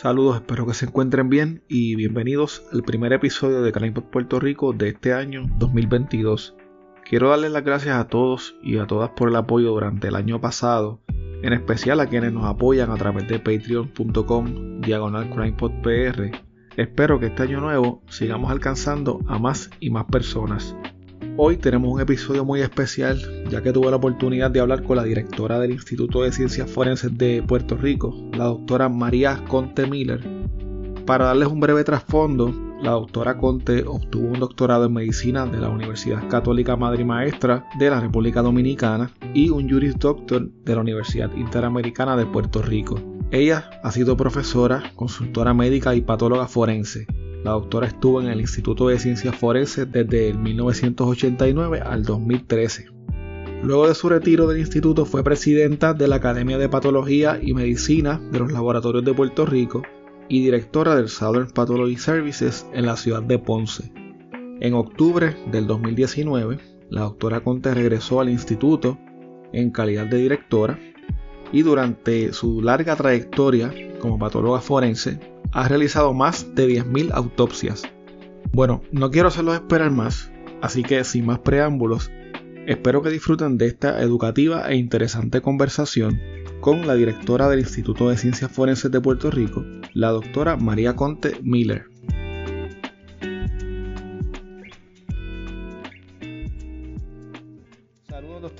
Saludos, espero que se encuentren bien y bienvenidos al primer episodio de CrimePod Puerto Rico de este año 2022. Quiero darles las gracias a todos y a todas por el apoyo durante el año pasado, en especial a quienes nos apoyan a través de patreon.com diagonal. Espero que este año nuevo sigamos alcanzando a más y más personas. Hoy tenemos un episodio muy especial ya que tuve la oportunidad de hablar con la directora del Instituto de Ciencias Forenses de Puerto Rico, la doctora María Conte Miller. Para darles un breve trasfondo, la doctora Conte obtuvo un doctorado en medicina de la Universidad Católica Madre Maestra de la República Dominicana y un Juris Doctor de la Universidad Interamericana de Puerto Rico. Ella ha sido profesora, consultora médica y patóloga forense la doctora estuvo en el Instituto de Ciencias Forenses desde el 1989 al 2013. Luego de su retiro del instituto fue presidenta de la Academia de Patología y Medicina de los Laboratorios de Puerto Rico y directora del Southern Pathology Services en la ciudad de Ponce. En octubre del 2019, la doctora Conte regresó al instituto en calidad de directora y durante su larga trayectoria como patóloga forense ha realizado más de 10.000 autopsias. Bueno, no quiero hacerlos esperar más, así que sin más preámbulos, espero que disfruten de esta educativa e interesante conversación con la directora del Instituto de Ciencias Forenses de Puerto Rico, la doctora María Conte Miller.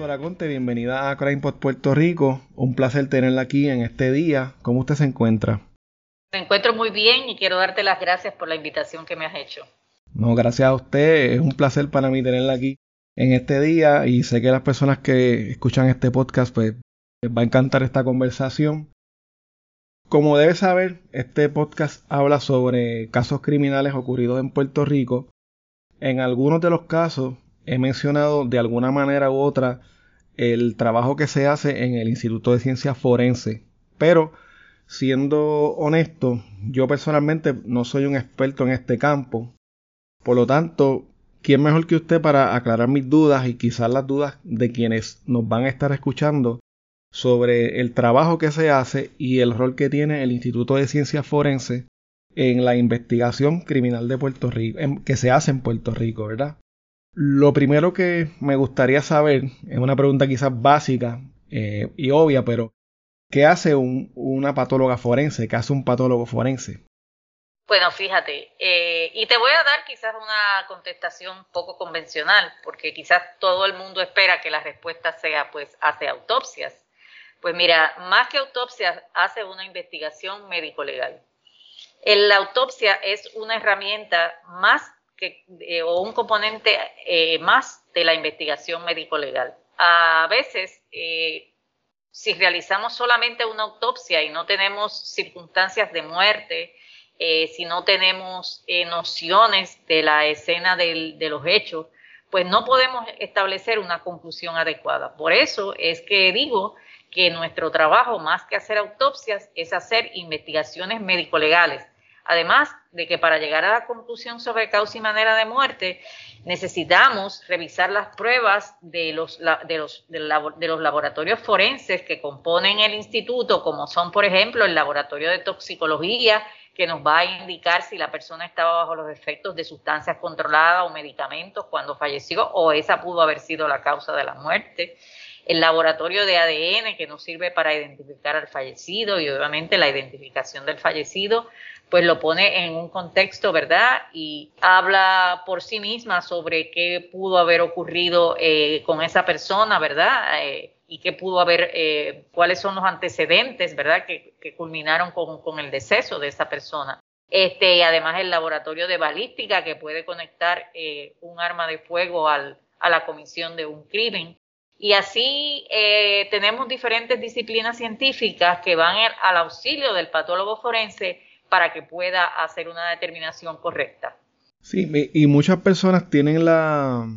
Doctora Conte, bienvenida a CrimePod Puerto Rico, un placer tenerla aquí en este día, ¿cómo usted se encuentra? Me encuentro muy bien y quiero darte las gracias por la invitación que me has hecho. No, gracias a usted. Es un placer para mí tenerla aquí en este día y sé que las personas que escuchan este podcast pues les va a encantar esta conversación. Como debes saber, este podcast habla sobre casos criminales ocurridos en Puerto Rico. En algunos de los casos he mencionado de alguna manera u otra el trabajo que se hace en el Instituto de Ciencias Forense, pero Siendo honesto, yo personalmente no soy un experto en este campo. Por lo tanto, ¿quién mejor que usted para aclarar mis dudas y quizás las dudas de quienes nos van a estar escuchando sobre el trabajo que se hace y el rol que tiene el Instituto de Ciencias Forenses en la investigación criminal de Puerto Rico, que se hace en Puerto Rico, ¿verdad? Lo primero que me gustaría saber, es una pregunta quizás básica eh, y obvia, pero ¿Qué hace una patóloga forense? ¿Qué hace un patólogo forense? Bueno, fíjate, eh, y te voy a dar quizás una contestación poco convencional, porque quizás todo el mundo espera que la respuesta sea, pues, hace autopsias. Pues mira, más que autopsias, hace una investigación médico-legal. La autopsia es una herramienta más eh, o un componente eh, más de la investigación médico-legal. A veces si realizamos solamente una autopsia y no tenemos circunstancias de muerte, eh, si no tenemos eh, nociones de la escena de los hechos, pues no podemos establecer una conclusión adecuada. Por eso es que digo que nuestro trabajo, más que hacer autopsias, es hacer investigaciones médico-legales. Además de que para llegar a la conclusión sobre causa y manera de muerte, necesitamos revisar las pruebas de los, de los, de los laboratorios forenses que componen el instituto, como son, por ejemplo, el laboratorio de toxicología, que nos va a indicar si la persona estaba bajo los efectos de sustancias controladas o medicamentos cuando falleció, o esa pudo haber sido la causa de la muerte. El laboratorio de ADN que nos sirve para identificar al fallecido y obviamente la identificación del fallecido pues lo pone en un contexto, ¿verdad? Y habla por sí misma sobre qué pudo haber ocurrido eh, con esa persona, ¿verdad? Eh, y qué pudo haber, eh, cuáles son los antecedentes, ¿verdad? Que, culminaron con, el deceso de esa persona. Este, y además el laboratorio de balística que puede conectar un arma de fuego al, a la comisión de un crimen. Y así tenemos diferentes disciplinas científicas que van al auxilio del patólogo forense para que pueda hacer una determinación correcta. Sí, y muchas personas tienen la,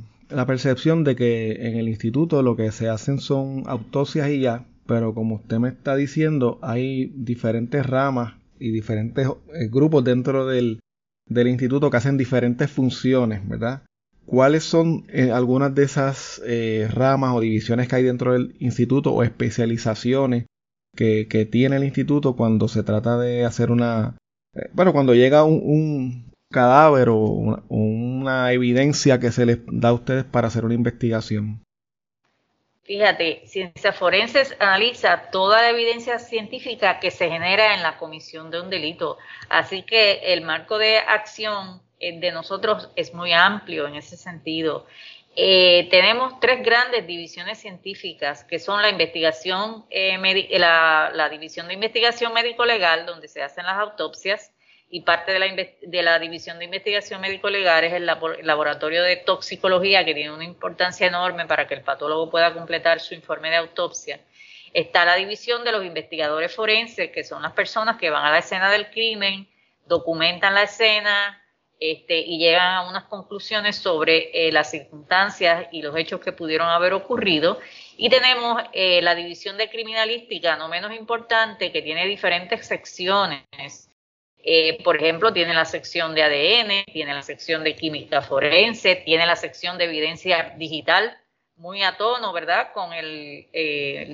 percepción de que en el instituto lo que se hacen son autopsias y ya, pero como usted me está diciendo, hay diferentes ramas y diferentes eh, grupos dentro del, instituto que hacen diferentes funciones, ¿verdad? ¿Cuáles son eh, algunas de esas eh, ramas o divisiones que hay dentro del instituto o especializaciones que, que tiene el instituto cuando se trata de hacer una... Eh, bueno, cuando llega un, un cadáver o una, evidencia que se les da a ustedes para hacer una investigación. Fíjate, Ciencia Forenses analiza toda la evidencia científica que se genera en la comisión de un delito. Así que el marco de acción eh, de nosotros es muy amplio en ese sentido. Eh, tenemos tres grandes divisiones científicas que son la investigación, eh, la, la, división de investigación médico-legal, donde se hacen las autopsias, y parte de la, de la división de investigación médico-legal es el laboratorio de toxicología, que tiene una importancia enorme para que el patólogo pueda completar su informe de autopsia. Está la división de los investigadores forenses, que son las personas que van a la escena del crimen, documentan la escena, este, y llegan a unas conclusiones sobre eh, las circunstancias y los hechos que pudieron haber ocurrido. Y tenemos eh, la división de criminalística, no menos importante, que tiene diferentes secciones. Eh, por ejemplo, tiene la sección de ADN, tiene la sección de química forense, tiene la sección de evidencia digital, muy a tono, ¿verdad? Con el,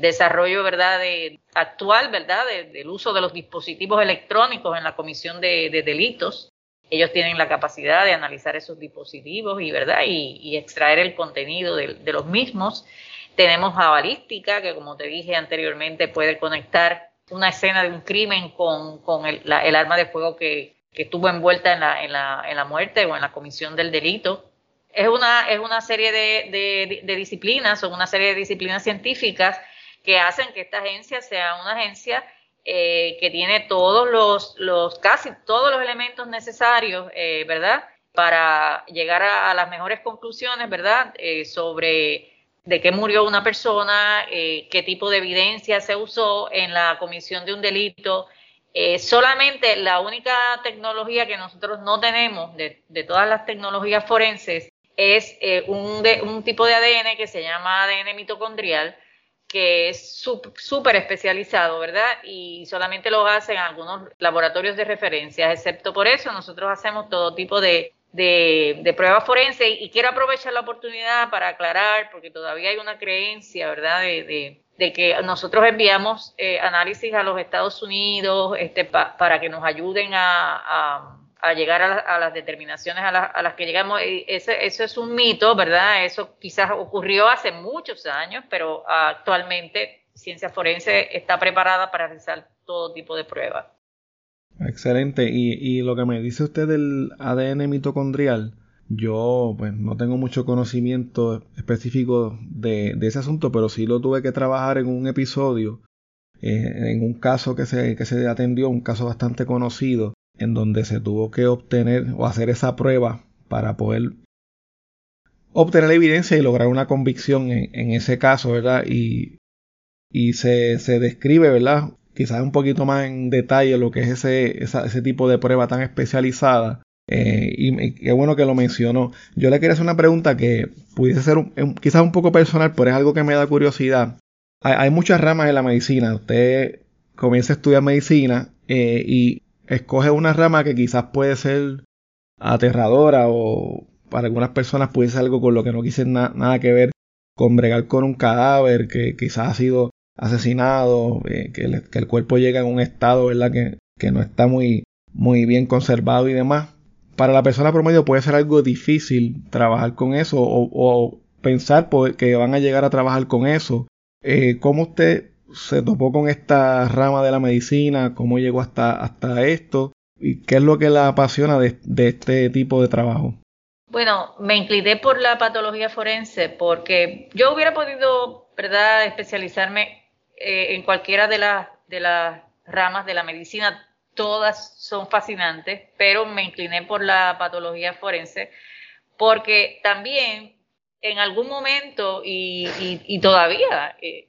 desarrollo, ¿verdad? De, actual, ¿verdad? del uso de los dispositivos electrónicos en la comisión de delitos ellos tienen la capacidad de analizar esos dispositivos y, ¿verdad? y, extraer el contenido de, los mismos. Tenemos a balística, que como te dije anteriormente, puede conectar una escena de un crimen con, el, arma de fuego que, estuvo envuelta en la, en, la, en la, muerte o en la comisión del delito. Es una, es una serie de, de disciplinas o una serie de disciplinas científicas que hacen que esta agencia sea una agencia eh, que tiene todos los, los, casi todos los elementos necesarios, eh, ¿verdad? Para llegar a, las mejores conclusiones, ¿verdad? Eh, sobre de qué murió una persona, qué tipo de evidencia se usó en la comisión de un delito. solamente la única tecnología que nosotros no tenemos de, todas las tecnologías forenses es un tipo de ADN que se llama ADN mitocondrial, que es súper especializado, ¿verdad? Y solamente lo hacen algunos laboratorios de referencia, excepto por eso nosotros hacemos todo tipo de, de, pruebas forenses y quiero aprovechar la oportunidad para aclarar, porque todavía hay una creencia, ¿verdad?, de, de, que nosotros enviamos eh, análisis a los Estados Unidos este, para que nos ayuden a llegar a, las determinaciones a, las que llegamos. Ese, eso es un mito, ¿verdad? Eso quizás ocurrió hace muchos años, pero actualmente ciencia forense está preparada para realizar todo tipo de pruebas. Excelente. Y, lo que me dice usted del ADN mitocondrial, yo pues no tengo mucho conocimiento específico de, de ese asunto, pero sí lo tuve que trabajar en un episodio, eh, en un caso que se, que se atendió, un caso bastante conocido, en donde se tuvo que obtener o hacer esa prueba para poder obtener la evidencia y lograr una convicción en, ese caso, ¿verdad? Y, y se, se, describe, ¿verdad? Quizás un poquito más en detalle lo que es ese, ese tipo de prueba tan especializada. Eh, y, qué bueno que lo mencionó. Yo le quería hacer una pregunta que pudiese ser quizás un poco personal, pero es algo que me da curiosidad. Hay, muchas ramas en la medicina. Usted comienza a estudiar medicina eh, y escoge una rama que quizás puede ser aterradora o para algunas personas puede ser algo con lo que no quise nada que ver con bregar con un cadáver que quizás ha sido asesinado, eh, que, el cuerpo llega en un estado ¿verdad? Que, que, no está muy, muy bien conservado y demás. Para la persona promedio puede ser algo difícil trabajar con eso o, pensar que van a llegar a trabajar con eso. Eh, ¿Cómo usted se topó con esta rama de la medicina, cómo llegó hasta, hasta esto y qué es lo que la apasiona de, este tipo de trabajo. Bueno, me incliné por la patología forense porque yo hubiera podido, ¿verdad?, especializarme eh, en cualquiera de las, de las ramas de la medicina. Todas son fascinantes, pero me incliné por la patología forense porque también en algún momento y, y, todavía eh,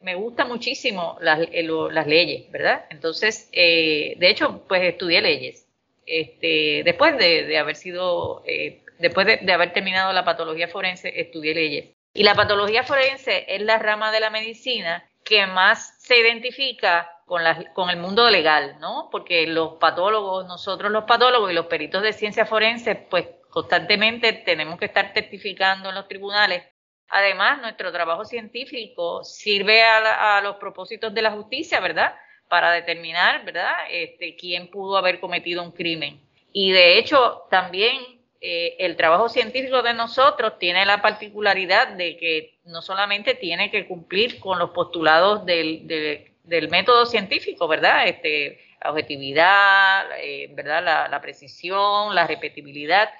me gusta muchísimo las, eh, las leyes, ¿verdad? Entonces, eh, de hecho, pues estudié leyes. Este, después de, haber sido, eh, después de, haber terminado la patología forense, estudié leyes. Y la patología forense es la rama de la medicina que más se identifica con, la, con el mundo legal, ¿no? Porque los patólogos, nosotros los patólogos y los peritos de ciencia forense, pues constantemente tenemos que estar testificando en los tribunales Además, nuestro trabajo científico sirve a, los propósitos de la justicia, ¿verdad? Para determinar, ¿verdad? Este, quién pudo haber cometido un crimen. Y de hecho, también eh, el trabajo científico de nosotros tiene la particularidad de que no solamente tiene que cumplir con los postulados del, del, método científico, ¿verdad? Este, la objetividad, eh, ¿verdad? La, la, precisión, la repetibilidad,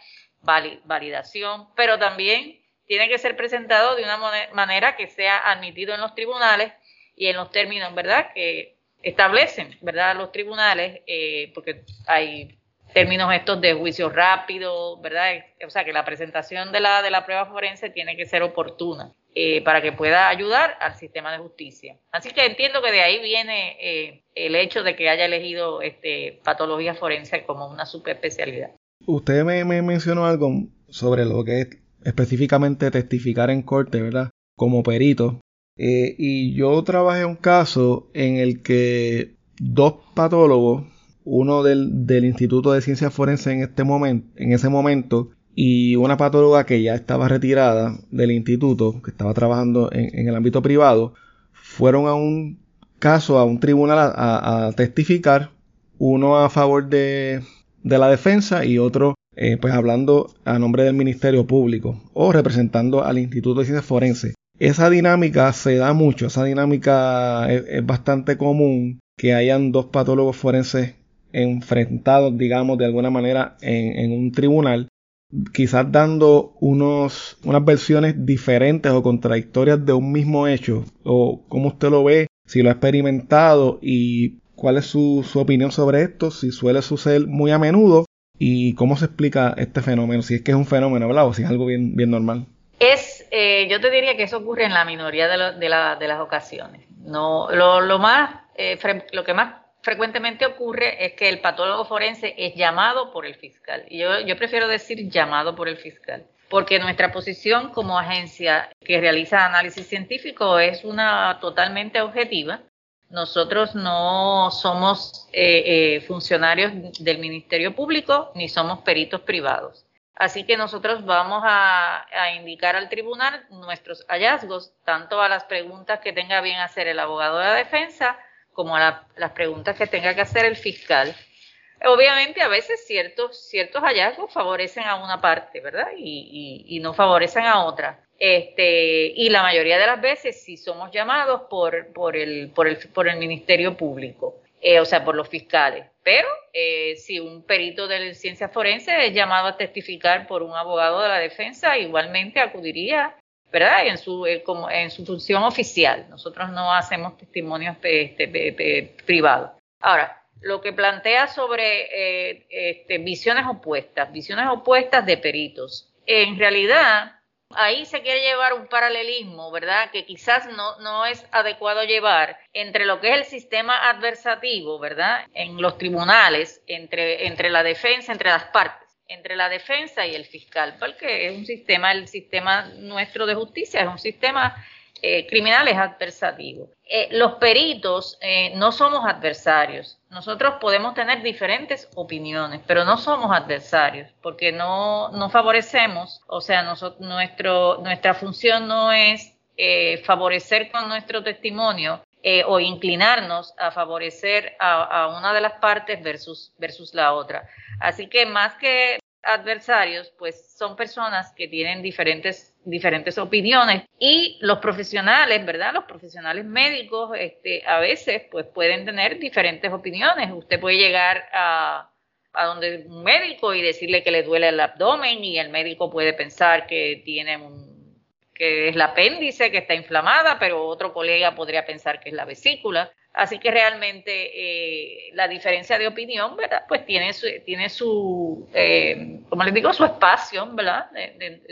validación, pero también tiene que ser presentado de una manera que sea admitido en los tribunales y en los términos, ¿verdad?, que establecen, ¿verdad?, los tribunales, eh, porque hay términos estos de juicio rápido, ¿verdad? O sea, que la presentación de la, de la prueba forense tiene que ser oportuna eh, para que pueda ayudar al sistema de justicia. Así que entiendo que de ahí viene eh, el hecho de que haya elegido este, patología forense como una subespecialidad. Usted me, me mencionó algo sobre lo que es específicamente testificar en corte, ¿verdad? Como perito. Eh, y yo trabajé un caso en el que dos patólogos, uno del, del Instituto de Ciencias Forenses en, este en ese momento y una patóloga que ya estaba retirada del instituto, que estaba trabajando en, el ámbito privado, fueron a un caso, a un tribunal a, a testificar, uno a favor de, de la defensa y otro eh, pues hablando a nombre del Ministerio Público o representando al Instituto de Ciencias Forenses. Esa dinámica se da mucho, esa dinámica es, bastante común que hayan dos patólogos forenses enfrentados, digamos, de alguna manera en, un tribunal, quizás dando unos, unas versiones diferentes o contradictorias de un mismo hecho, o cómo usted lo ve, si lo ha experimentado y cuál es su, su opinión sobre esto, si suele suceder muy a menudo ¿Y cómo se explica este fenómeno? Si es que es un fenómeno, ¿verdad? O si es algo bien, bien normal. Es, eh, yo te diría que eso ocurre en la minoría de, de, las ocasiones. No, lo, más, eh, lo que más frecuentemente ocurre es que el patólogo forense es llamado por el fiscal. Y yo, yo prefiero decir llamado por el fiscal porque nuestra posición como agencia que realiza análisis científico es una totalmente objetiva nosotros no somos eh, eh, funcionarios del Ministerio Público ni somos peritos privados. Así que nosotros vamos a, indicar al tribunal nuestros hallazgos, tanto a las preguntas que tenga bien hacer el abogado de la defensa como a las preguntas que tenga que hacer el fiscal. Obviamente a veces ciertos, ciertos hallazgos favorecen a una parte, ¿verdad? y no favorecen a otra. Este, y la mayoría de las veces sí somos llamados por, por, el, por, el, por el Ministerio Público, eh, o sea, por los fiscales. Pero eh, si un perito de ciencia forense es llamado a testificar por un abogado de la defensa, igualmente acudiría, ¿verdad? En su, eh, como, en su función oficial. Nosotros no hacemos testimonios este, privados. Ahora, lo que plantea sobre este, visiones opuestas, visiones opuestas de peritos. En realidad, ahí se quiere llevar un paralelismo, ¿verdad? Que quizás no, no es adecuado llevar entre lo que es el sistema adversativo, ¿verdad? En los tribunales, entre, entre la defensa, entre las partes, entre la defensa y el fiscal, porque es un sistema, el sistema nuestro de justicia es un sistema eh, criminal es adversativo. Eh, los peritos eh, no somos adversarios. Nosotros podemos tener diferentes opiniones, pero no somos adversarios porque no, no favorecemos, o sea, nuestro, nuestra función no es favorecer con nuestro testimonio o inclinarnos a favorecer a, a, una de las partes versus, versus la otra. Así que más que adversarios, pues son personas que tienen diferentes diferentes opiniones y los profesionales, ¿verdad? Los profesionales médicos, este, a veces, pues pueden tener diferentes opiniones. Usted puede llegar a, a donde un médico y decirle que le duele el abdomen y el médico puede pensar que tiene un que es la apéndice que está inflamada, pero otro colega podría pensar que es la vesícula. Así que realmente eh, la diferencia de opinión, ¿verdad? Pues tiene su, tiene su eh, como les digo, su espacio, ¿verdad?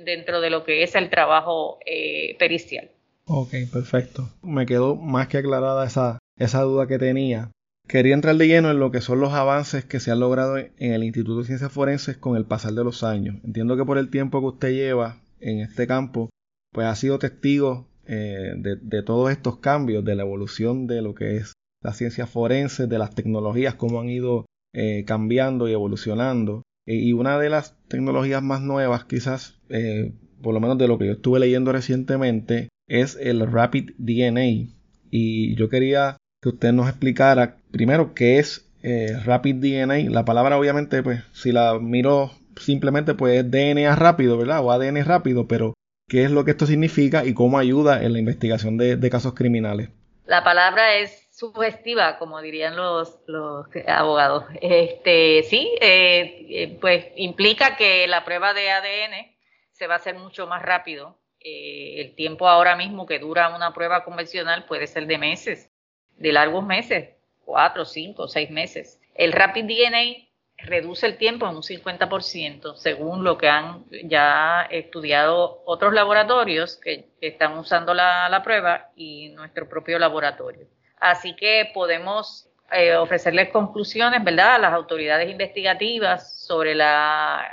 dentro de lo que es el trabajo eh, pericial. Ok, perfecto. Me quedó más que aclarada esa, esa duda que tenía. Quería entrar de lleno en lo que son los avances que se han logrado en el Instituto de Ciencias Forenses con el pasar de los años. Entiendo que por el tiempo que usted lleva en este campo, pues ha sido testigo eh, de, todos estos cambios, de la evolución de lo que es la ciencia forense, de las tecnologías, cómo han ido eh, cambiando y evolucionando. E, y una de las tecnologías más nuevas, quizás por lo menos de lo que yo estuve leyendo recientemente, es el Rapid DNA. Y yo quería que usted nos explicara primero qué es eh, Rapid DNA. La palabra obviamente, pues si la miro simplemente, pues es DNA rápido, ¿verdad? O ADN rápido, pero qué es lo que esto significa y cómo ayuda en la investigación de, casos criminales. La palabra es sugestiva, como dirían los, abogados. Este, sí, eh, eh, pues implica que la prueba de ADN se va a hacer mucho más rápido. el tiempo ahora mismo que dura una prueba convencional puede ser de meses, de largos meses cuatro, cinco, seis meses. El Rapid DNA reduce el tiempo en un 50%, según lo que han ya estudiado otros laboratorios que, están usando la, prueba y nuestro propio laboratorio. Así que podemos eh, ofrecerles conclusiones, ¿verdad?, a las autoridades investigativas sobre la,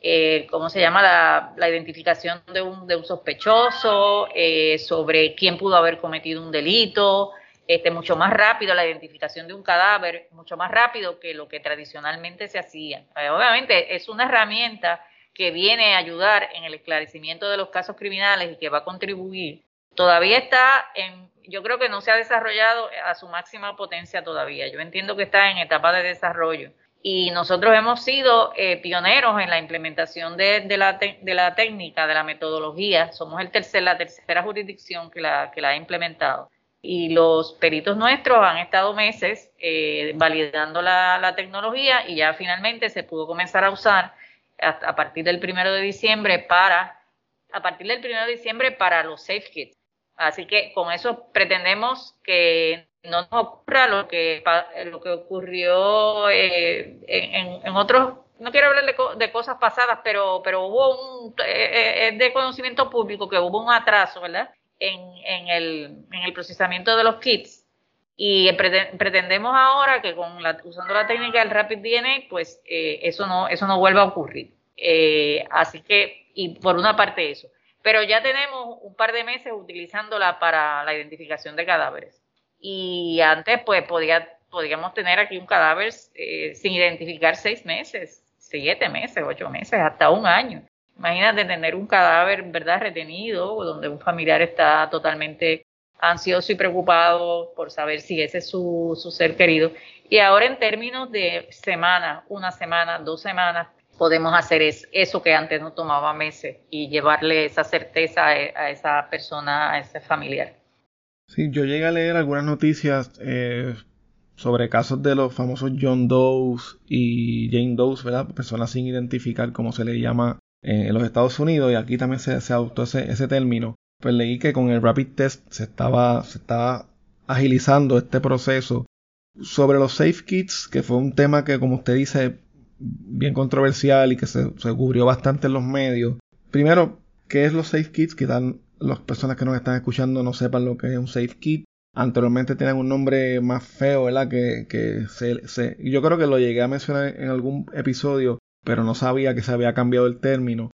eh, ¿cómo se llama?, la, identificación de un, de un sospechoso, eh, sobre quién pudo haber cometido un delito, este, mucho más rápido la identificación de un cadáver, mucho más rápido que lo que tradicionalmente se hacía. Eh, obviamente es una herramienta que viene a ayudar en el esclarecimiento de los casos criminales y que va a contribuir. Todavía está en, yo creo que no se ha desarrollado a su máxima potencia todavía. Yo entiendo que está en etapa de desarrollo. Y nosotros hemos sido eh, pioneros en la implementación de, la de, la técnica, de la metodología. Somos el tercer, la tercera jurisdicción que la, que la ha implementado y los peritos nuestros han estado meses eh, validando la, tecnología y ya finalmente se pudo comenzar a usar a, partir del primero de diciembre para a partir del primero de diciembre para los safe kits. Así que con eso pretendemos que no nos ocurra lo que lo que ocurrió eh, en, otros no quiero hablar de, cosas pasadas, pero pero hubo un eh, es de conocimiento público que hubo un atraso, ¿verdad? En, el, en el procesamiento de los kits y pretendemos ahora que con la, usando la técnica del Rapid DNA, pues eh, eso no eso no vuelva a ocurrir. Eh, así que, y por una parte eso. Pero ya tenemos un par de meses utilizándola para la identificación de cadáveres. Y antes, pues, podía, podíamos tener aquí un cadáver eh, sin identificar seis meses, siete meses, ocho meses, hasta un año. Imagínate tener un cadáver, ¿verdad?, retenido, donde un familiar está totalmente ansioso y preocupado por saber si ese es su, su ser querido. Y ahora en términos de semana, una semana, dos semanas, podemos hacer es, eso que antes no tomaba meses y llevarle esa certeza a, esa persona, a ese familiar. Sí, yo llegué a leer algunas noticias eh, sobre casos de los famosos John Doe's y Jane Doe's, ¿verdad? Personas sin identificar, como se le llama en los Estados Unidos y aquí también se, se adoptó ese, ese, término, pues leí que con el rapid test se estaba, se estaba agilizando este proceso. Sobre los safe kits, que fue un tema que como usted dice, bien controversial y que se, se cubrió bastante en los medios. Primero, ¿qué es los safe kits? Quizás las personas que nos están escuchando no sepan lo que es un safe kit. Anteriormente tenían un nombre más feo, ¿verdad? Que, que se, se, yo creo que lo llegué a mencionar en algún episodio pero no sabía que se había cambiado el término.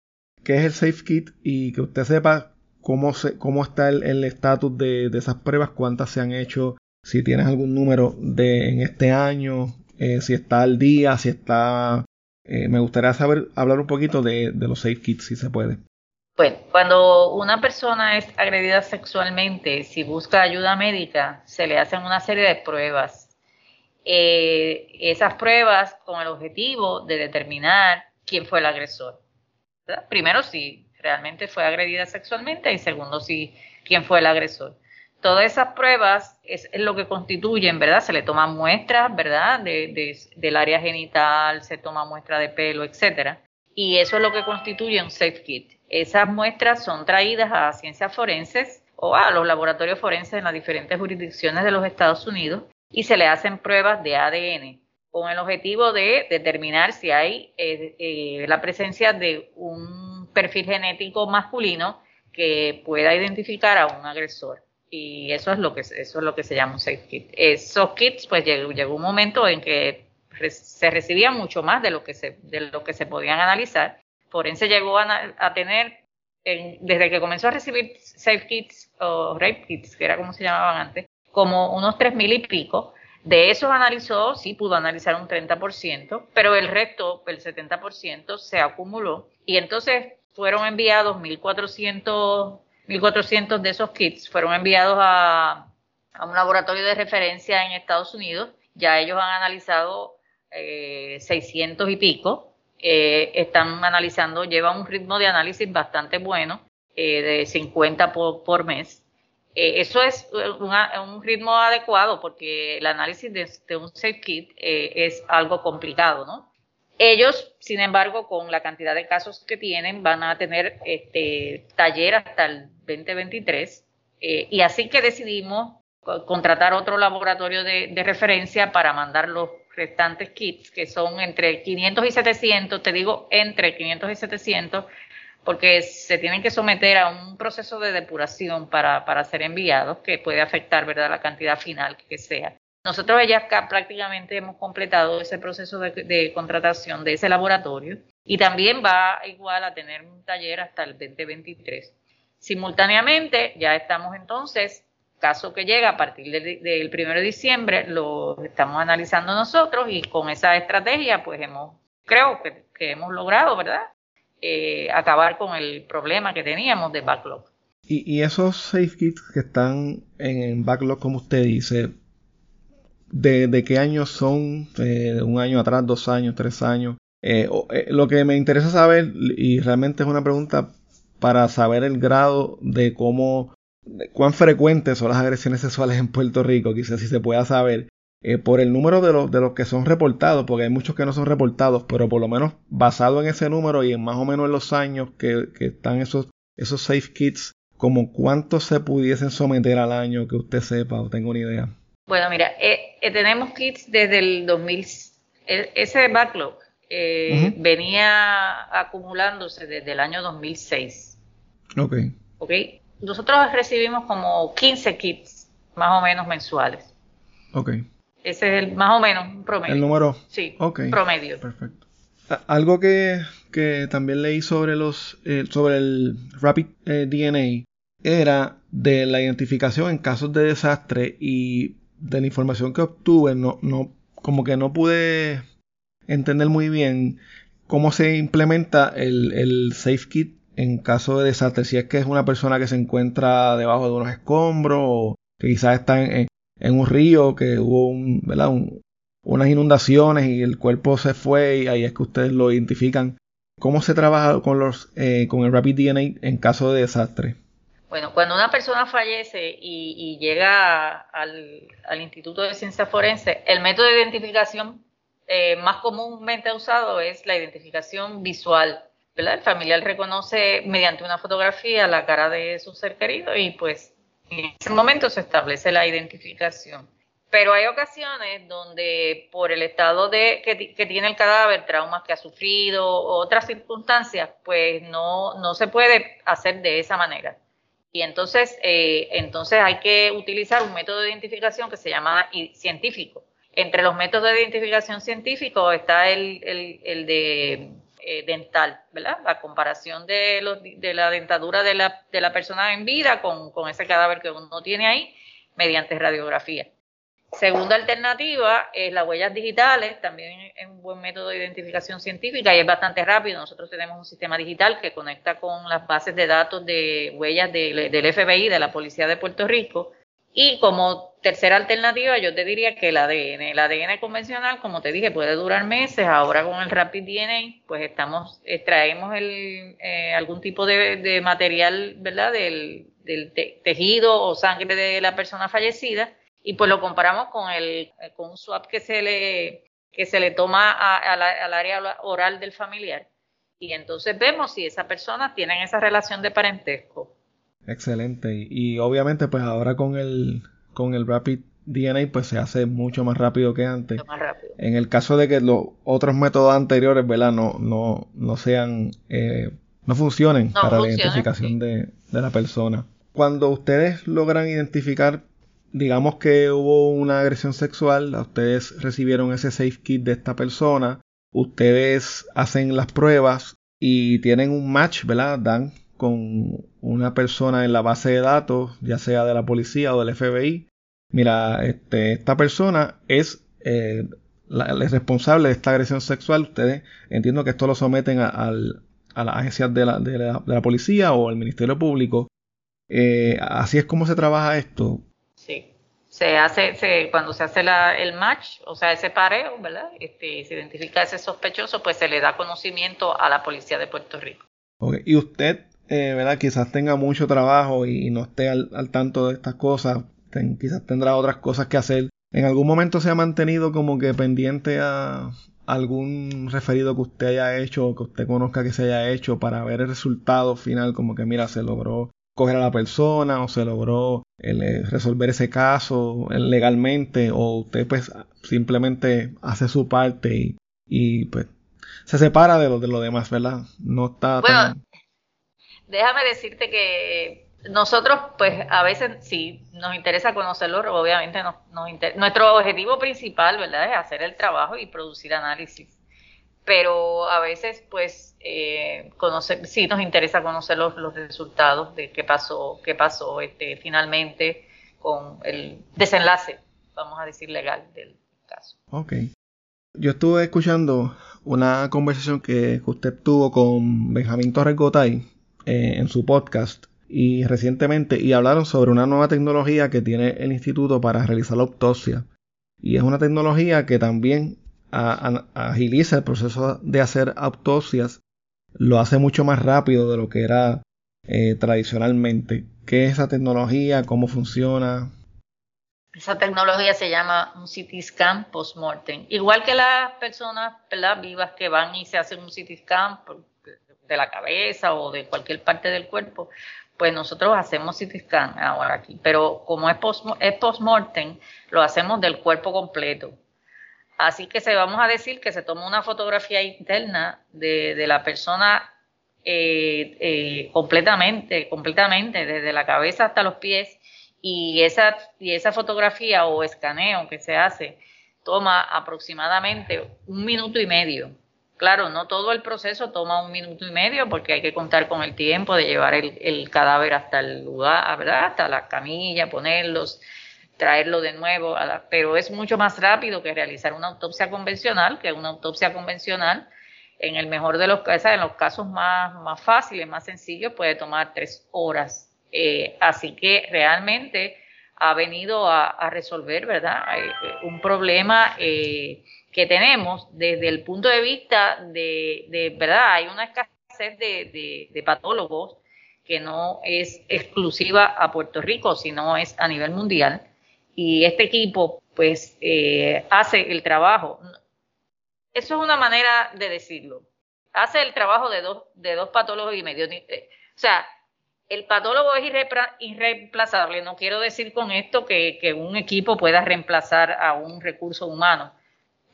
¿Qué es el Safe Kit? Y que usted sepa cómo, se, cómo está el estatus de, de, esas pruebas, cuántas se han hecho, si tienes algún número de en este año, eh, si está al día, si está... Eh, me gustaría saber, hablar un poquito de, de los Safe Kits, si se puede. Bueno, cuando una persona es agredida sexualmente, si busca ayuda médica, se le hacen una serie de pruebas eh, esas pruebas con el objetivo de determinar quién fue el agresor. Primero, si realmente fue agredida sexualmente y segundo, si quién fue el agresor. Todas esas pruebas es, lo que constituyen, ¿verdad? Se le toman muestras, ¿verdad? De, del área genital, se toma muestra de pelo, etcétera. Y eso es lo que constituye un safe kit. Esas muestras son traídas a ciencias forenses o a los laboratorios forenses en las diferentes jurisdicciones de los Estados Unidos y se le hacen pruebas de ADN con el objetivo de determinar si hay eh, eh, la presencia de un perfil genético masculino que pueda identificar a un agresor. Y eso es lo que eso es lo que se llama un safe kit. Esos kits, pues llegó, llegó un momento en que se recibía mucho más de lo que se, de lo que se podían analizar. Forense llegó a, a tener, desde que comenzó a recibir safe kits o rape kits, que era como se llamaban antes, como unos tres mil y pico. De esos analizó, sí pudo analizar un 30%, pero el resto, el 70%, se acumuló. Y entonces fueron enviados 1.400, 1.400 de esos kits, fueron enviados a, a, un laboratorio de referencia en Estados Unidos. Ya ellos han analizado eh, 600 y pico. Eh, están analizando, lleva un ritmo de análisis bastante bueno, eh, de 50 por, por mes. Eh, eso es un ritmo adecuado porque el análisis de, un safe kit eh, es algo complicado, ¿no? Ellos, sin embargo, con la cantidad de casos que tienen, van a tener este taller hasta el 2023 eh, y así que decidimos contratar otro laboratorio de, de referencia para mandar los restantes kits, que son entre 500 y 700, te digo entre 500 y 700, porque se tienen que someter a un proceso de depuración para, para ser enviados, que puede afectar ¿verdad? la cantidad final que sea. Nosotros ya prácticamente hemos completado ese proceso de, contratación de ese laboratorio y también va igual a tener un taller hasta el 2023. Simultáneamente, ya estamos entonces, caso que llega a partir del, del 1 de diciembre, lo estamos analizando nosotros y con esa estrategia, pues hemos, creo que hemos logrado, ¿verdad? Eh, acabar con el problema que teníamos de backlog. Y, esos safe kits que están en, backlog, como usted dice, ¿de, qué años son? Eh, ¿Un año atrás, dos años, tres años? Eh, lo que me interesa saber, y realmente es una pregunta para saber el grado de cómo, cuán frecuentes son las agresiones sexuales en Puerto Rico, quizás si se pueda saber, eh, por el número de los, de los que son reportados, porque hay muchos que no son reportados, pero por lo menos basado en ese número y en más o menos en los años que, están esos, esos safe kits, como cuántos se pudiesen someter al año que usted sepa o tenga una idea. Bueno, mira, eh, eh, tenemos kits desde el 2000, e, ese backlog venía acumulándose desde el año 2006. Ok. Ok. Nosotros recibimos como 15 kits, más o menos mensuales. Ok. Ese es el, más o menos un promedio. El número. Sí, promedio. Perfecto. Algo que, que, también leí sobre los eh, sobre el Rapid eh, DNA era de la identificación en casos de desastre y de la información que obtuve no, no como que no pude entender muy bien cómo se implementa el, el Safe Kit en caso de desastre. Si es que es una persona que se encuentra debajo de unos escombros o que quizás está en, en un río que hubo unas inundaciones y el cuerpo se fue y ahí es que ustedes lo identifican. ¿Cómo se trabaja con, los, eh, con el Rapid DNA en caso de desastre? Bueno, cuando una persona fallece y, llega al, Instituto de Ciencia Forense, el método de identificación eh, más comúnmente usado es la identificación visual. ¿verdad? El familiar reconoce mediante una fotografía la cara de su ser querido y pues en ese momento se establece la identificación. Pero hay ocasiones donde por el estado de que, tiene el cadáver, traumas que ha sufrido, otras circunstancias, pues no, no se puede hacer de esa manera. Y entonces, eh, entonces hay que utilizar un método de identificación que se llama científico. Entre los métodos de identificación científico está el, el de eh, dental, ¿verdad? La comparación de, los, la dentadura de la, de la persona en vida con, con ese cadáver que uno tiene ahí mediante radiografía. Segunda alternativa es las huellas digitales, también es un buen método de identificación científica y es bastante rápido. Nosotros tenemos un sistema digital que conecta con las bases de datos de huellas del FBI, de la Policía de Puerto Rico, y como tercera alternativa, yo te diría que el ADN. El ADN convencional, como te dije, puede durar meses. Ahora con el Rapid DNA, pues estamos, extraemos el, eh, algún tipo de, material, ¿verdad? Del, tejido o sangre de la persona fallecida y pues lo comparamos con el con un swab que se le que se le toma al área oral del familiar y entonces vemos si esa persona tiene esa relación de parentesco Excelente. Y, obviamente, pues ahora con el, con el Rapid DNA, pues se hace mucho más rápido que antes. En el caso de que los otros métodos anteriores, ¿verdad? No, no, no sean, eh, no funcionen para la identificación de, de la persona. Cuando ustedes logran identificar, digamos que hubo una agresión sexual, ustedes recibieron ese safe kit de esta persona, ustedes hacen las pruebas y tienen un match, ¿verdad? Dan con una persona en la base de datos, ya sea de la policía o del FBI. Mira, este, esta persona es eh, la, responsable de esta agresión sexual. Ustedes entiendo que esto lo someten a las agencias de la, de la, policía o al Ministerio Público. Eh, así es como se trabaja esto. Sí, se hace, se, cuando se hace la, el match, o sea, ese pareo, ¿verdad? Este, se identifica ese sospechoso, pues se le da conocimiento a la policía de Puerto Rico. Y usted, eh, ¿verdad? Quizás tenga mucho trabajo y, no esté al, tanto de estas cosas, quizás tendrá otras cosas que hacer. ¿En algún momento se ha mantenido como que pendiente a, algún referido que usted haya hecho o que usted conozca que se haya hecho para ver el resultado final, como que mira, se logró coger a la persona o se logró eh, resolver ese caso eh, legalmente o usted pues simplemente hace su parte y, y pues se separa de lo, de lo demás, ¿verdad? No está bueno, déjame decirte que nosotros, pues a veces sí nos interesa conocerlo, obviamente nos, nuestro objetivo principal, ¿verdad?, es hacer el trabajo y producir análisis. Pero a veces, pues, eh, conocer, sí nos interesa conocer los, resultados de qué pasó, qué pasó este, finalmente con el desenlace, vamos a decir, legal del caso. Ok. Yo estuve escuchando una conversación que usted tuvo con Benjamín Torres Gotay eh, en su podcast y recientemente y hablaron sobre una nueva tecnología que tiene el instituto para realizar la autopsia. Y es una tecnología que también agiliza el proceso de hacer autopsias, lo hace mucho más rápido de lo que era eh, tradicionalmente. ¿Qué es esa tecnología? ¿Cómo funciona? Esa tecnología se llama un CT scan post-mortem. Igual que las personas vivas que van y se hacen un CT scan de la cabeza o de cualquier parte del cuerpo, pues nosotros hacemos CT scan ahora aquí, pero como es post-mortem, lo hacemos del cuerpo completo. Así que se vamos a decir que se toma una fotografía interna de, la persona eh, eh, completamente, completamente, desde la cabeza hasta los pies, y esa, y esa fotografía o escaneo que se hace toma aproximadamente un minuto y medio. Claro, no todo el proceso toma un minuto y medio porque hay que contar con el tiempo de llevar el, cadáver hasta el lugar, ¿verdad? Hasta la camilla, ponerlos, traerlo de nuevo, pero es mucho más rápido que realizar una autopsia convencional, que una autopsia convencional, en el mejor de los casos, en los casos más, fáciles, más sencillos, puede tomar tres horas. Eh, así que realmente ha venido a, resolver, ¿verdad? Eh, un problema. Eh, que tenemos desde el punto de vista de, verdad, hay una escasez de, patólogos que no es exclusiva a Puerto Rico, sino es a nivel mundial. Y este equipo, pues, eh, hace el trabajo. Eso es una manera de decirlo. Hace el trabajo de dos, de dos patólogos y medio. Eh, o sea, el patólogo es irreemplazable. No quiero decir con esto que, que un equipo pueda reemplazar a un recurso humano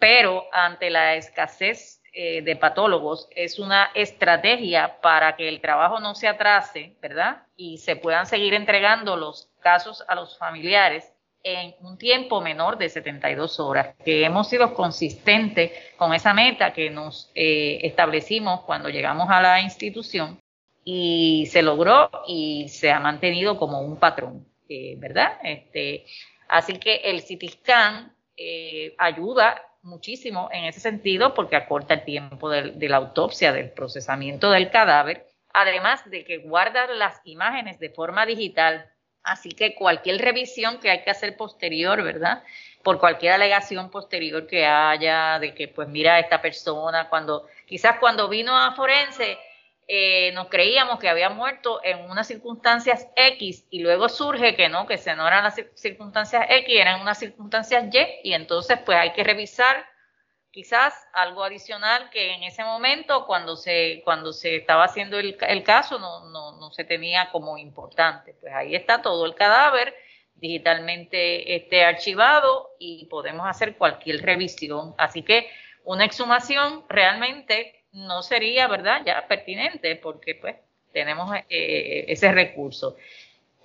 pero ante la escasez eh, de patólogos es una estrategia para que el trabajo no se atrase, ¿verdad? Y se puedan seguir entregando los casos a los familiares en un tiempo menor de 72 horas, que hemos sido consistentes con esa meta que nos eh, establecimos cuando llegamos a la institución y se logró y se ha mantenido como un patrón, eh, ¿verdad? Este, así que el CT scan ayuda muchísimo en ese sentido porque acorta el tiempo de, la autopsia, del procesamiento del cadáver, además de que guarda las imágenes de forma digital. Así que cualquier revisión que hay que hacer posterior, ¿verdad? Por cualquier alegación posterior que haya de que, pues mira, esta persona, cuando quizás cuando vino a Forense, eh, nos creíamos que había muerto en unas circunstancias X y luego surge que no, que se no eran las circunstancias X, eran unas circunstancias Y y entonces pues hay que revisar quizás algo adicional que en ese momento cuando se cuando se estaba haciendo el, el caso no, no, no se tenía como importante. Pues ahí está todo el cadáver digitalmente este, archivado y podemos hacer cualquier revisión. Así que una exhumación realmente no sería, ¿verdad?, ya pertinente porque pues tenemos eh, ese recurso.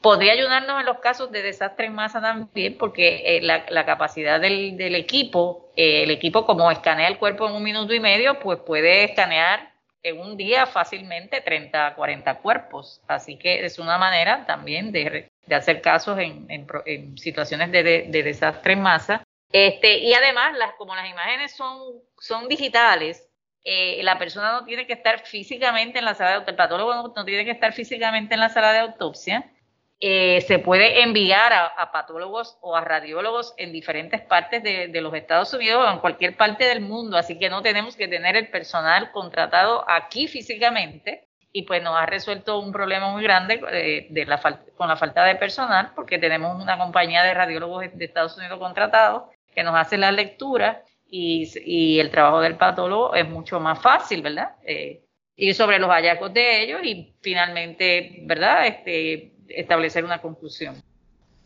Podría ayudarnos en los casos de desastre en masa también porque eh, la, capacidad del, equipo, eh, el equipo como escanea el cuerpo en un minuto y medio, pues puede escanear en un día fácilmente 30 a 40 cuerpos. Así que es una manera también de, hacer casos en, situaciones de, de, desastre en masa. Este, y además, las, como las imágenes son digitales, eh, la persona no tiene que estar físicamente en la sala de autopsia, el patólogo no, tiene que estar físicamente en la sala de autopsia. Eh, se puede enviar a, patólogos o a radiólogos en diferentes partes de, los Estados Unidos o en cualquier parte del mundo, así que no tenemos que tener el personal contratado aquí físicamente y pues nos ha resuelto un problema muy grande eh, de la con la falta de personal porque tenemos una compañía de radiólogos de Estados Unidos contratados que nos hace la lectura y, el trabajo del patólogo es mucho más fácil, ¿verdad? Eh, ir sobre los hallazgos de ellos y finalmente, ¿verdad? Este, establecer una conclusión.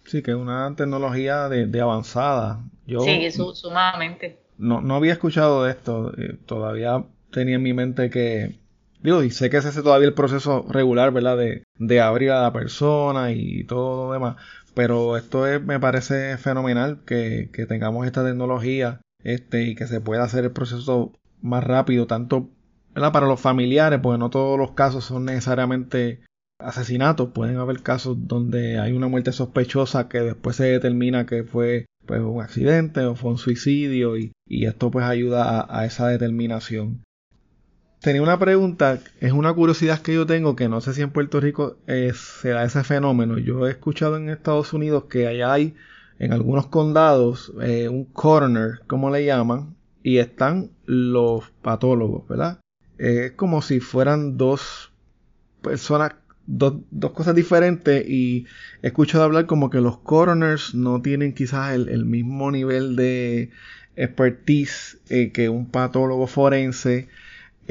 Sí, que es una tecnología de, avanzada. Yo sí, sumamente. No, no había escuchado de esto. Eh, todavía tenía en mi mente que Digo, y sé que ese es todavía el proceso regular, ¿verdad? De, de abrir a la persona y todo lo demás. Pero esto es, me parece fenomenal que, que tengamos esta tecnología este, y que se pueda hacer el proceso más rápido, tanto para los familiares, porque no todos los casos son necesariamente asesinatos, pueden haber casos donde hay una muerte sospechosa que después se determina que fue pues, un accidente o fue un suicidio y, esto pues ayuda a, a esa determinación. Tenía una pregunta, es una curiosidad que yo tengo que no sé si en Puerto Rico eh, se da ese fenómeno. Yo he escuchado en Estados Unidos que allá hay en algunos condados eh, un coroner, como le llaman, y están los patólogos, ¿verdad? Eh, es como si fueran dos personas, dos, dos, cosas diferentes y he escuchado hablar como que los coroners no tienen quizás el, mismo nivel de expertise eh, que un patólogo forense.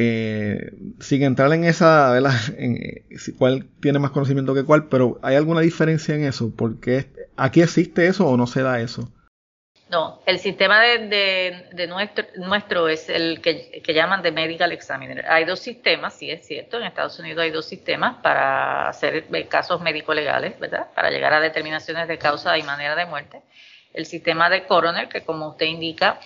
Eh, sin entrar en esa, ¿verdad? En, cuál tiene más conocimiento que cuál, pero ¿hay alguna diferencia en eso? Porque aquí existe eso o no se da eso? No, el sistema de, nuestro, nuestro, es el que, llaman de Medical Examiner. Hay dos sistemas, sí es cierto, en Estados Unidos hay dos sistemas para hacer casos médico-legales, ¿verdad? Para llegar a determinaciones de causa y manera de muerte. El sistema de coroner, que como usted indica,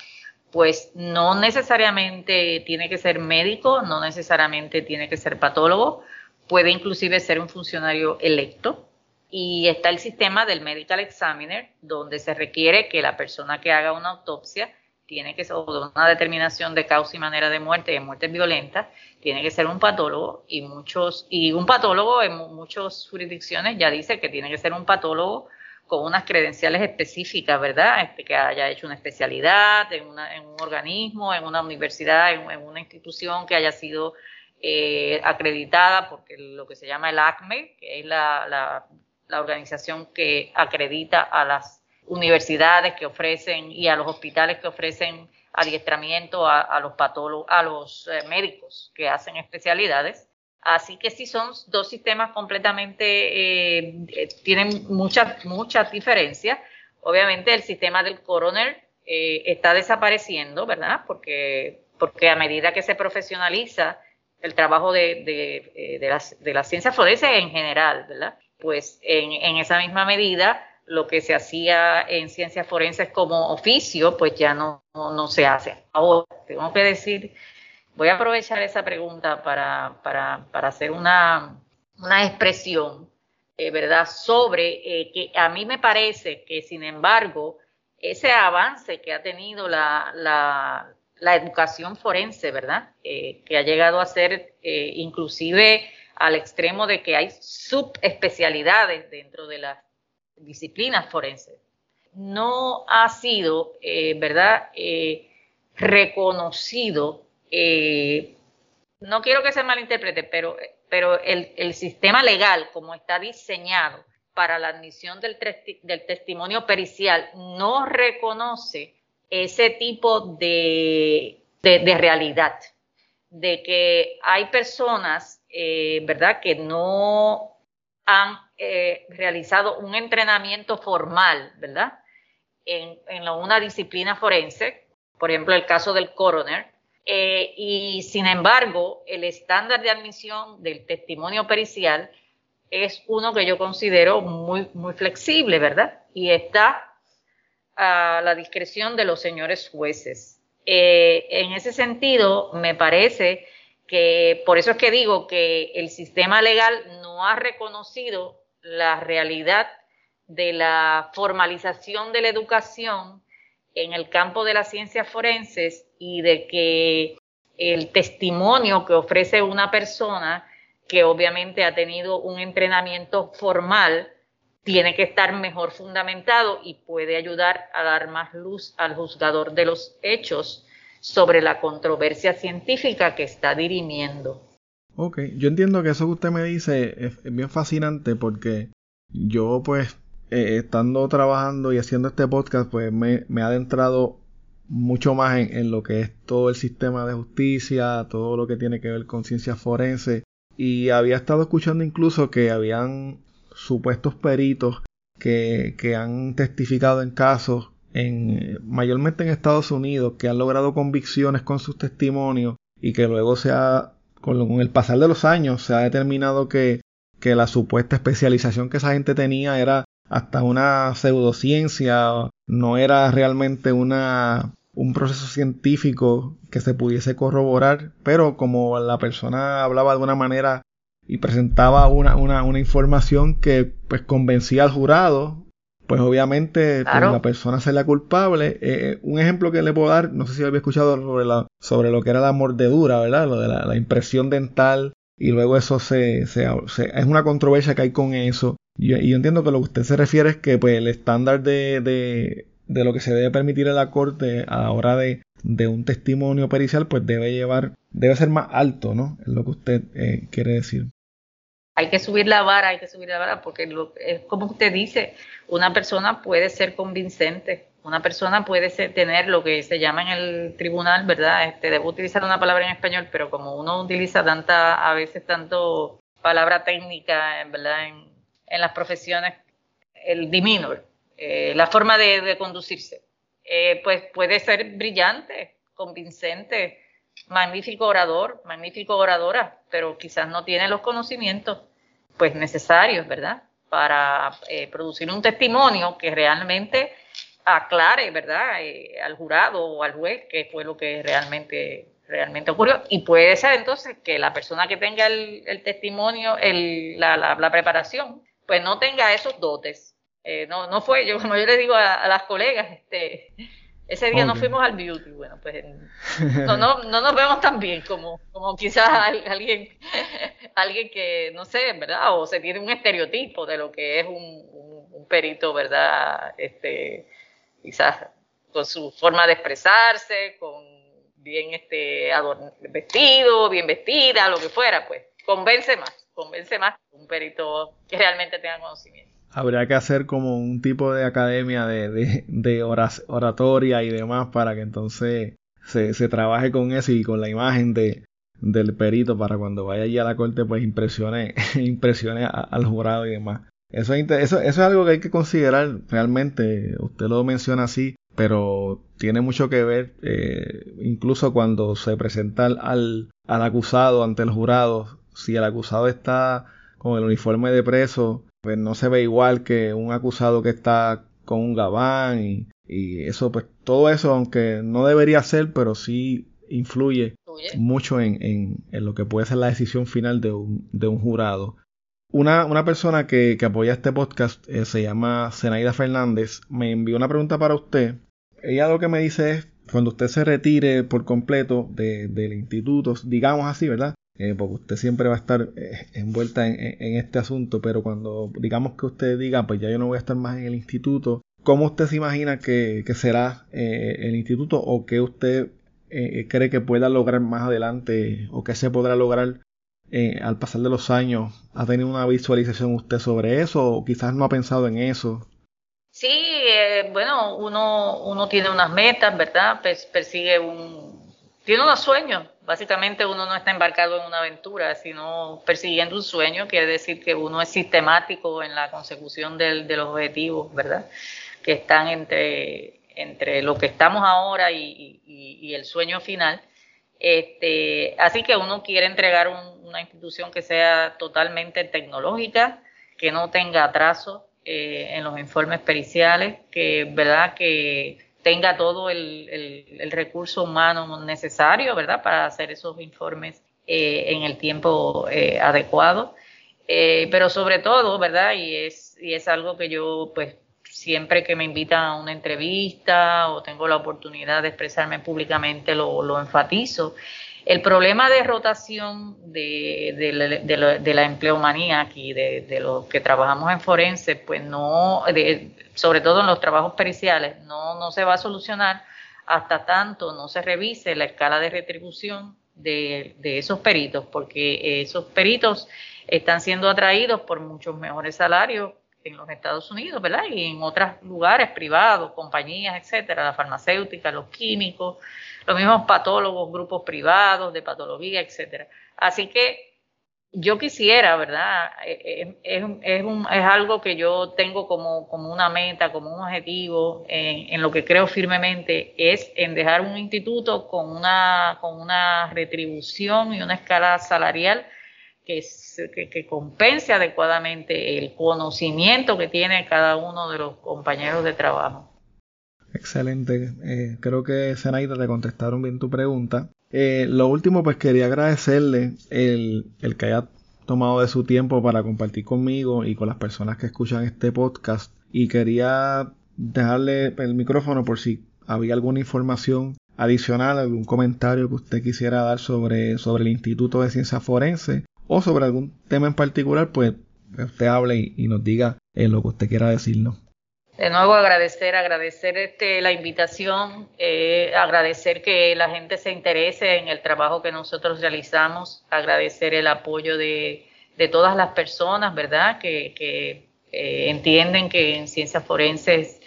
pues no necesariamente tiene que ser médico, no necesariamente tiene que ser patólogo, puede inclusive ser un funcionario electo. Y está el sistema del Medical Examiner, donde se requiere que la persona que haga una autopsia tiene que ser una determinación de causa y manera de muerte, de muerte violenta, tiene que ser un patólogo y muchos y un patólogo en muchas jurisdicciones ya dice que tiene que ser un patólogo con unas credenciales específicas, ¿verdad? Este, que haya hecho una especialidad en, un organismo, en una universidad, en, una institución que haya sido eh, acreditada porque lo que se llama el ACME, que es la, organización que acredita a las universidades que ofrecen y a los hospitales que ofrecen adiestramiento a, los patólogos, a los eh, médicos que hacen especialidades. Así que sí son dos sistemas completamente, eh, eh, tienen muchas, muchas diferencias. Obviamente el sistema del coroner eh, está desapareciendo, ¿verdad? Porque, porque a medida que se profesionaliza el trabajo de, de, de, las, de las ciencias forenses en general, ¿verdad? Pues en, en esa misma medida lo que se hacía en ciencias forenses como oficio, pues ya no, no se hace. Ahora, tengo que decir Voy a aprovechar esa pregunta para, para, para hacer una, una expresión, eh, ¿verdad?, sobre eh, que a mí me parece que, sin embargo, ese avance que ha tenido la, la, la educación forense, ¿verdad?, eh, que ha llegado a ser inclusive al extremo de que hay subespecialidades dentro de las disciplinas forenses, no ha sido, ¿verdad?, reconocido eh, no quiero que se malinterprete, pero, pero el, sistema legal como está diseñado para la admisión del, testimonio pericial no reconoce ese tipo de, de, realidad, de que hay personas, eh, ¿verdad?, que no han eh, realizado un entrenamiento formal, ¿verdad?, en, en una disciplina forense, por ejemplo, el caso del coroner, eh, y sin embargo, el estándar de admisión del testimonio pericial es uno que yo considero muy, muy flexible, ¿verdad? Y está a la discreción de los señores jueces. Eh, en ese sentido, me parece que, por eso es que digo que el sistema legal no ha reconocido la realidad de la formalización de la educación en el campo de las ciencias forenses y de que el testimonio que ofrece una persona que obviamente ha tenido un entrenamiento formal tiene que estar mejor fundamentado y puede ayudar a dar más luz al juzgador de los hechos sobre la controversia científica que está dirimiendo. Ok, yo entiendo que eso que usted me dice es, bien fascinante porque yo pues eh, estando trabajando y haciendo este podcast pues me, me he adentrado mucho más en, en, lo que es todo el sistema de justicia, todo lo que tiene que ver con ciencias forenses. Y había estado escuchando incluso que habían supuestos peritos que, que han testificado en casos en, mayormente en Estados Unidos que han logrado convicciones con sus testimonios y que luego se ha, con, el pasar de los años se ha determinado que, que la supuesta especialización que esa gente tenía era hasta una pseudociencia, no era realmente una, un proceso científico que se pudiese corroborar, pero como la persona hablaba de una manera y presentaba una, una, una información que pues convencía al jurado, pues obviamente la persona se la culpable. Eh, eh, un ejemplo que le puedo dar, no sé si había escuchado sobre, la, sobre lo que era la mordedura, ¿verdad? Lo de la, impresión dental y luego eso se, se, es una controversia que hay con eso. Y, yo entiendo que lo que usted se refiere es que pues el estándar de, de, de lo que se debe permitir en la corte a la hora de, de un testimonio pericial pues debe llevar, debe ser más alto, ¿no? Es lo que usted eh, quiere decir. Hay que subir la vara, hay que subir la vara, porque es como usted dice, una persona puede ser convincente, una persona puede tener lo que se llama en el tribunal, ¿verdad? Este, debo utilizar una palabra en español, pero como uno utiliza tanta, a veces tanto palabra técnica, ¿verdad? En, en las profesiones, el demeanor, eh, la forma de, conducirse, eh, pues puede ser brillante, convincente, magnífico orador, magnífico oradora, pero quizás no tiene los conocimientos pues necesarios, ¿verdad? Para eh, producir un testimonio que realmente aclare, ¿verdad? Eh, al jurado o al juez qué fue lo que realmente realmente ocurrió y puede ser entonces que la persona que tenga el, testimonio, el, la, la, preparación, pues no tenga esos dotes. Eh, no, no fue, yo como yo le digo a, a las colegas, este, ese día nos fuimos al beauty, bueno, pues no, no, no nos vemos tan bien como, como quizás alguien, alguien que, no sé, ¿verdad? O se tiene un estereotipo de lo que es un, un, perito, ¿verdad? Este, quizás con su forma de expresarse, con bien este vestido, bien vestida, lo que fuera, pues convence más, convence más un perito que realmente tenga conocimiento habría que hacer como un tipo de academia de, de, oratoria y demás para que entonces se, se, trabaje con eso y con la imagen de, del perito para cuando vaya allí a la corte pues impresione, impresione al jurado y demás. Eso es, eso, eso es algo que hay que considerar realmente, usted lo menciona así, pero tiene mucho que ver eh, incluso cuando se presenta al, al acusado ante el jurado, si el acusado está con el uniforme de preso pues no se ve igual que un acusado que está con un gabán y, eso, pues todo eso, aunque no debería ser, pero sí influye mucho en, en, lo que puede ser la decisión final de un, de un jurado. Una, una persona que, que, apoya este podcast eh, se llama Zenaida Fernández. Me envió una pregunta para usted. Ella lo que me dice es, cuando usted se retire por completo de, del instituto, digamos así, ¿verdad? Eh, porque usted siempre va a estar eh, envuelta en, este asunto, pero cuando digamos que usted diga, pues ya yo no voy a estar más en el instituto, ¿cómo usted se imagina que, será eh, el instituto o qué usted cree que pueda lograr más adelante o qué se podrá lograr al pasar de los años? ¿Ha tenido una visualización usted sobre eso o quizás no ha pensado en eso? Sí, bueno, uno, uno tiene unas metas, ¿verdad? persigue un, tiene unos sueños. Básicamente uno no está embarcado en una aventura, sino persiguiendo un sueño. Quiere decir que uno es sistemático en la consecución de los objetivos, ¿verdad? Que están entre, entre lo que estamos ahora y, el sueño final. Este, así que uno quiere entregar una institución que sea totalmente tecnológica, que no tenga atraso eh, en los informes periciales, que verdad que tenga todo el, recurso humano necesario, ¿verdad?, para hacer esos informes eh, en el tiempo eh, adecuado. Eh, pero sobre todo, ¿verdad?, y es, y es algo que yo, pues, siempre que me invitan a una entrevista o tengo la oportunidad de expresarme públicamente, lo, lo enfatizo, El problema de rotación de, la, empleomanía aquí, de, los que trabajamos en forense, pues no, sobre todo en los trabajos periciales, no, no se va a solucionar hasta tanto no se revise la escala de retribución de, esos peritos, porque esos peritos están siendo atraídos por muchos mejores salarios en los Estados Unidos, ¿verdad? Y en otros lugares privados, compañías, etcétera, la farmacéutica, los químicos, los mismos patólogos, grupos privados de patología, etcétera. Así que yo quisiera, ¿verdad? Eh, eh, es, es, algo que yo tengo como, como una meta, como un objetivo, en, lo que creo firmemente, es en dejar un instituto con una, con una retribución y una escala salarial que, que, que compense adecuadamente el conocimiento que tiene cada uno de los compañeros de trabajo. Excelente. Eh, creo que Zenaida te contestaron bien tu pregunta. Eh, lo último, pues quería agradecerle el, el, que haya tomado de su tiempo para compartir conmigo y con las personas que escuchan este podcast. Y quería dejarle el micrófono por si había alguna información adicional, algún comentario que usted quisiera dar sobre, sobre el Instituto de Ciencia Forense o sobre algún tema en particular, pues usted hable y, nos diga eh, lo que usted quiera decirnos. De nuevo agradecer, agradecer este, la invitación, eh, agradecer que la gente se interese en el trabajo que nosotros realizamos, agradecer el apoyo de, todas las personas, ¿verdad? Que, eh, entienden que en ciencias forenses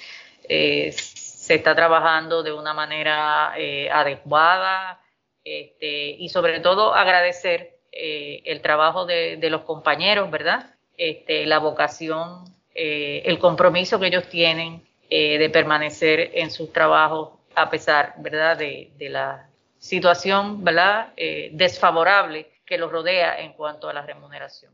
eh, se está trabajando de una manera adecuada este, y sobre todo agradecer el trabajo de, de, los compañeros, ¿verdad? Este, la vocación eh, el compromiso que ellos tienen eh, de permanecer en sus trabajos a pesar, ¿verdad?, de, la situación, ¿verdad?, eh, desfavorable que los rodea en cuanto a la remuneración.